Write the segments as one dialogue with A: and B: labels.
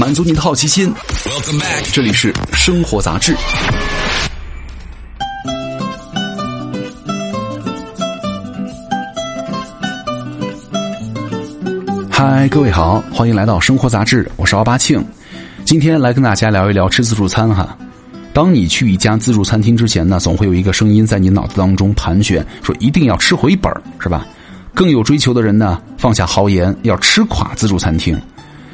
A: 满足你的好奇心。这里是生活杂志。嗨，各位好，欢迎来到生活杂志，我是奥巴庆。今天来跟大家聊一聊吃自助餐哈。当你去一家自助餐厅之前呢，总会有一个声音在你脑子当中盘旋，说一定要吃回本儿是吧？更有追求的人呢，放下豪言，要吃垮自助餐厅，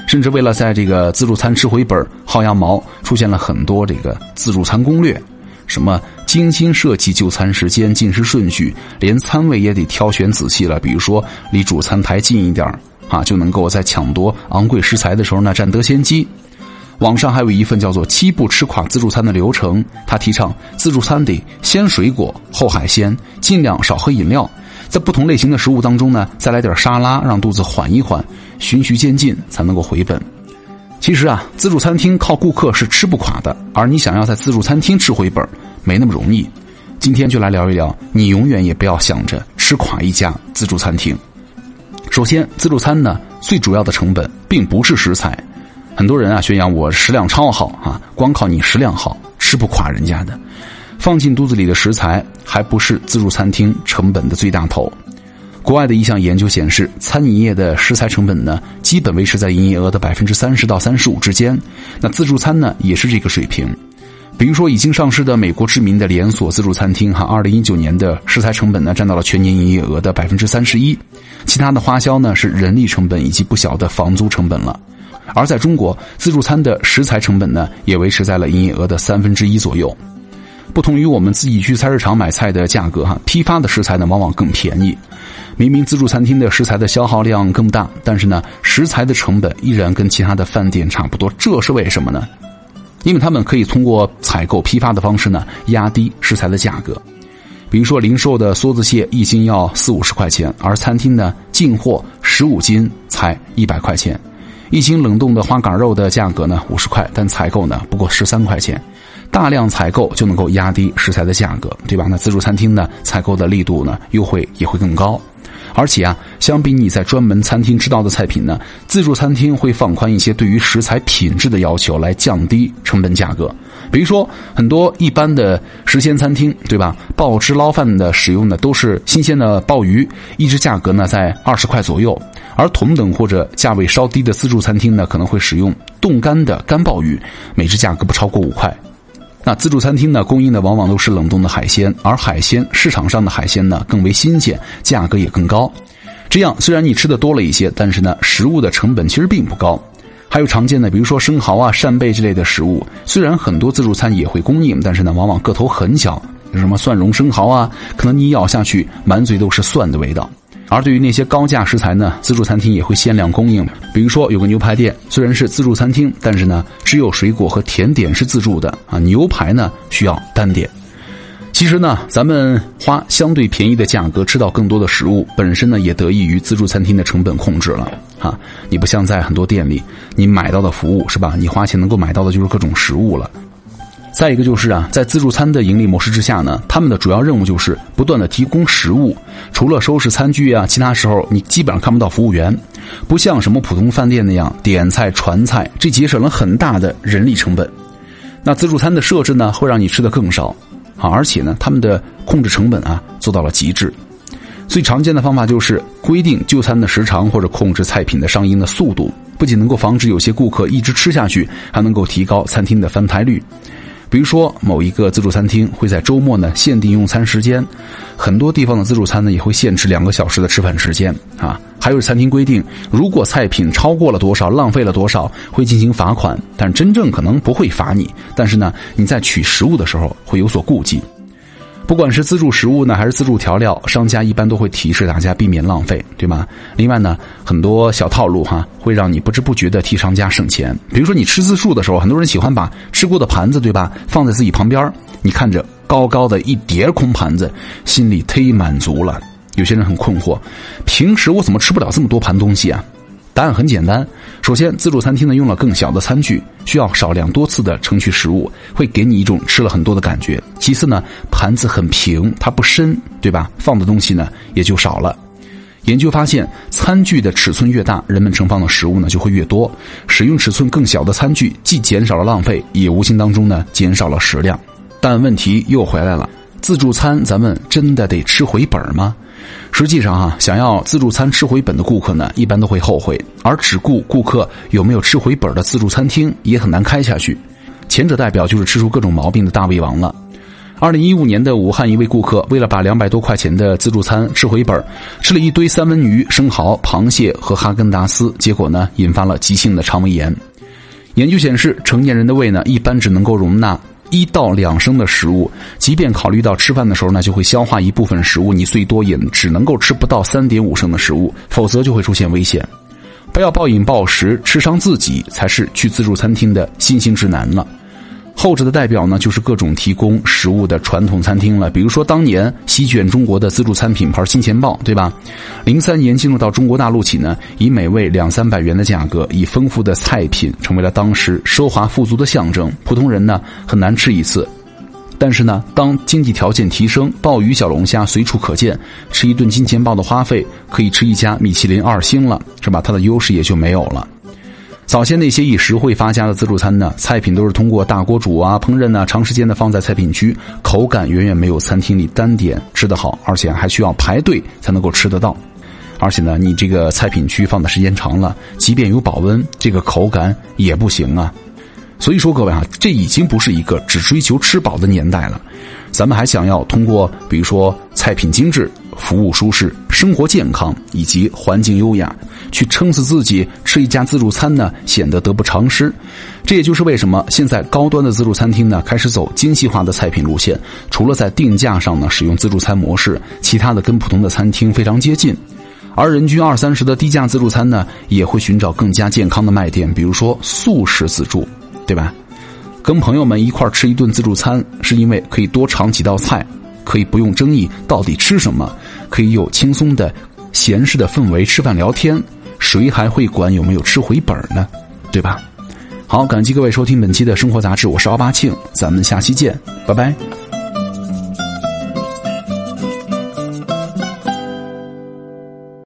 A: 甚至为了在这个自助餐吃回本薅羊毛，出现了很多这个自助餐攻略，什么精心设计就餐时间、进食顺序，连餐位也得挑选仔细了。比如说离主餐台近一点啊，就能够在抢夺昂贵食材的时候呢占得先机。网上还有一份叫做“七步吃垮自助餐”的流程，他提倡自助餐得先水果后海鲜，尽量少喝饮料。在不同类型的食物当中呢，再来点沙拉，让肚子缓一缓，循序渐进才能够回本。其实啊，自助餐厅靠顾客是吃不垮的，而你想要在自助餐厅吃回本，没那么容易。今天就来聊一聊，你永远也不要想着吃垮一家自助餐厅。首先，自助餐呢最主要的成本并不是食材，很多人啊宣扬我食量超好啊，光靠你食量好，吃不垮人家的。放进肚子里的食材还不是自助餐厅成本的最大头。国外的一项研究显示，餐饮业的食材成本呢，基本维持在营业额的百分之三十到三十五之间。那自助餐呢，也是这个水平。比如说，已经上市的美国知名的连锁自助餐厅，哈，二零一九年的食材成本呢，占到了全年营业额的百分之三十一。其他的花销呢，是人力成本以及不小的房租成本了。而在中国，自助餐的食材成本呢，也维持在了营业额的三分之一左右。不同于我们自己去菜市场买菜的价格，哈，批发的食材呢往往更便宜。明明自助餐厅的食材的消耗量更大，但是呢，食材的成本依然跟其他的饭店差不多。这是为什么呢？因为他们可以通过采购批发的方式呢，压低食材的价格。比如说，零售的梭子蟹一斤要四五十块钱，而餐厅呢进货十五斤才一百块钱。一斤冷冻的花杆肉的价格呢五十块，但采购呢不过十三块钱。大量采购就能够压低食材的价格，对吧？那自助餐厅呢，采购的力度呢，优惠也会更高。而且啊，相比你在专门餐厅吃到的菜品呢，自助餐厅会放宽一些对于食材品质的要求，来降低成本价格。比如说，很多一般的食鲜餐厅，对吧？鲍汁捞饭的使用的都是新鲜的鲍鱼，一只价格呢在二十块左右。而同等或者价位稍低的自助餐厅呢，可能会使用冻干的干鲍鱼，每只价格不超过五块。那自助餐厅呢，供应的往往都是冷冻的海鲜，而海鲜市场上的海鲜呢更为新鲜，价格也更高。这样虽然你吃的多了一些，但是呢，食物的成本其实并不高。还有常见的，比如说生蚝啊、扇贝之类的食物，虽然很多自助餐也会供应，但是呢，往往个头很小，什么蒜蓉生蚝啊，可能你咬下去满嘴都是蒜的味道。而对于那些高价食材呢，自助餐厅也会限量供应。比如说有个牛排店，虽然是自助餐厅，但是呢，只有水果和甜点是自助的啊，牛排呢需要单点。其实呢，咱们花相对便宜的价格吃到更多的食物，本身呢也得益于自助餐厅的成本控制了啊。你不像在很多店里，你买到的服务是吧？你花钱能够买到的就是各种食物了。再一个就是啊，在自助餐的盈利模式之下呢，他们的主要任务就是不断的提供食物，除了收拾餐具啊，其他时候你基本上看不到服务员，不像什么普通饭店那样点菜传菜，这节省了很大的人力成本。那自助餐的设置呢，会让你吃的更少啊，而且呢，他们的控制成本啊做到了极致。最常见的方法就是规定就餐的时长或者控制菜品的上映的速度，不仅能够防止有些顾客一直吃下去，还能够提高餐厅的翻台率。比如说，某一个自助餐厅会在周末呢限定用餐时间，很多地方的自助餐呢也会限制两个小时的吃饭时间啊。还有餐厅规定，如果菜品超过了多少，浪费了多少，会进行罚款，但真正可能不会罚你，但是呢，你在取食物的时候会有所顾忌。不管是自助食物呢，还是自助调料，商家一般都会提示大家避免浪费，对吗？另外呢，很多小套路哈，会让你不知不觉的替商家省钱。比如说你吃自助的时候，很多人喜欢把吃过的盘子，对吧，放在自己旁边你看着高高的一叠空盘子，心里忒满足了。有些人很困惑，平时我怎么吃不了这么多盘东西啊？答案很简单，首先，自助餐厅呢用了更小的餐具，需要少量多次的盛取食物，会给你一种吃了很多的感觉。其次呢，盘子很平，它不深，对吧？放的东西呢也就少了。研究发现，餐具的尺寸越大，人们盛放的食物呢就会越多。使用尺寸更小的餐具，既减少了浪费，也无形当中呢减少了食量。但问题又回来了，自助餐咱们真的得吃回本吗？实际上哈，想要自助餐吃回本的顾客呢，一般都会后悔；而只顾顾客有没有吃回本的自助餐厅，也很难开下去。前者代表就是吃出各种毛病的大胃王了。二零一五年的武汉一位顾客，为了把两百多块钱的自助餐吃回本，吃了一堆三文鱼、生蚝、螃蟹和哈根达斯，结果呢，引发了急性的肠胃炎。研究显示，成年人的胃呢，一般只能够容纳一到两升的食物，即便考虑到吃饭的时候呢，就会消化一部分食物，你最多也只能够吃不到三点五升的食物，否则就会出现危险。不要暴饮暴食，吃伤自己，才是去自助餐厅的新兴指南呢。后者的代表呢，就是各种提供食物的传统餐厅了。比如说，当年席卷中国的自助餐品牌金钱豹，对吧？零三年进入到中国大陆起呢，以每位两三百元的价格，以丰富的菜品，成为了当时奢华富足的象征。普通人呢，很难吃一次。但是呢，当经济条件提升，鲍鱼、小龙虾随处可见，吃一顿金钱豹的花费，可以吃一家米其林二星了，是吧？它的优势也就没有了。早先那些以实惠发家的自助餐呢，菜品都是通过大锅煮啊、烹饪啊，长时间的放在菜品区，口感远远没有餐厅里单点吃得好，而且还需要排队才能够吃得到。而且呢，你这个菜品区放的时间长了，即便有保温，这个口感也不行啊。所以说，各位啊，这已经不是一个只追求吃饱的年代了，咱们还想要通过比如说菜品精致、服务舒适、生活健康以及环境优雅。去撑死自己吃一家自助餐呢，显得得不偿失。这也就是为什么现在高端的自助餐厅呢，开始走精细化的菜品路线。除了在定价上呢使用自助餐模式，其他的跟普通的餐厅非常接近。而人均二三十的低价自助餐呢，也会寻找更加健康的卖点，比如说素食自助，对吧？跟朋友们一块吃一顿自助餐，是因为可以多尝几道菜，可以不用争议到底吃什么，可以有轻松的、闲适的氛围吃饭聊天。谁还会管有没有吃回本儿呢？对吧？好，感激各位收听本期的生活杂志，我是奥巴庆，咱们下期见，拜拜。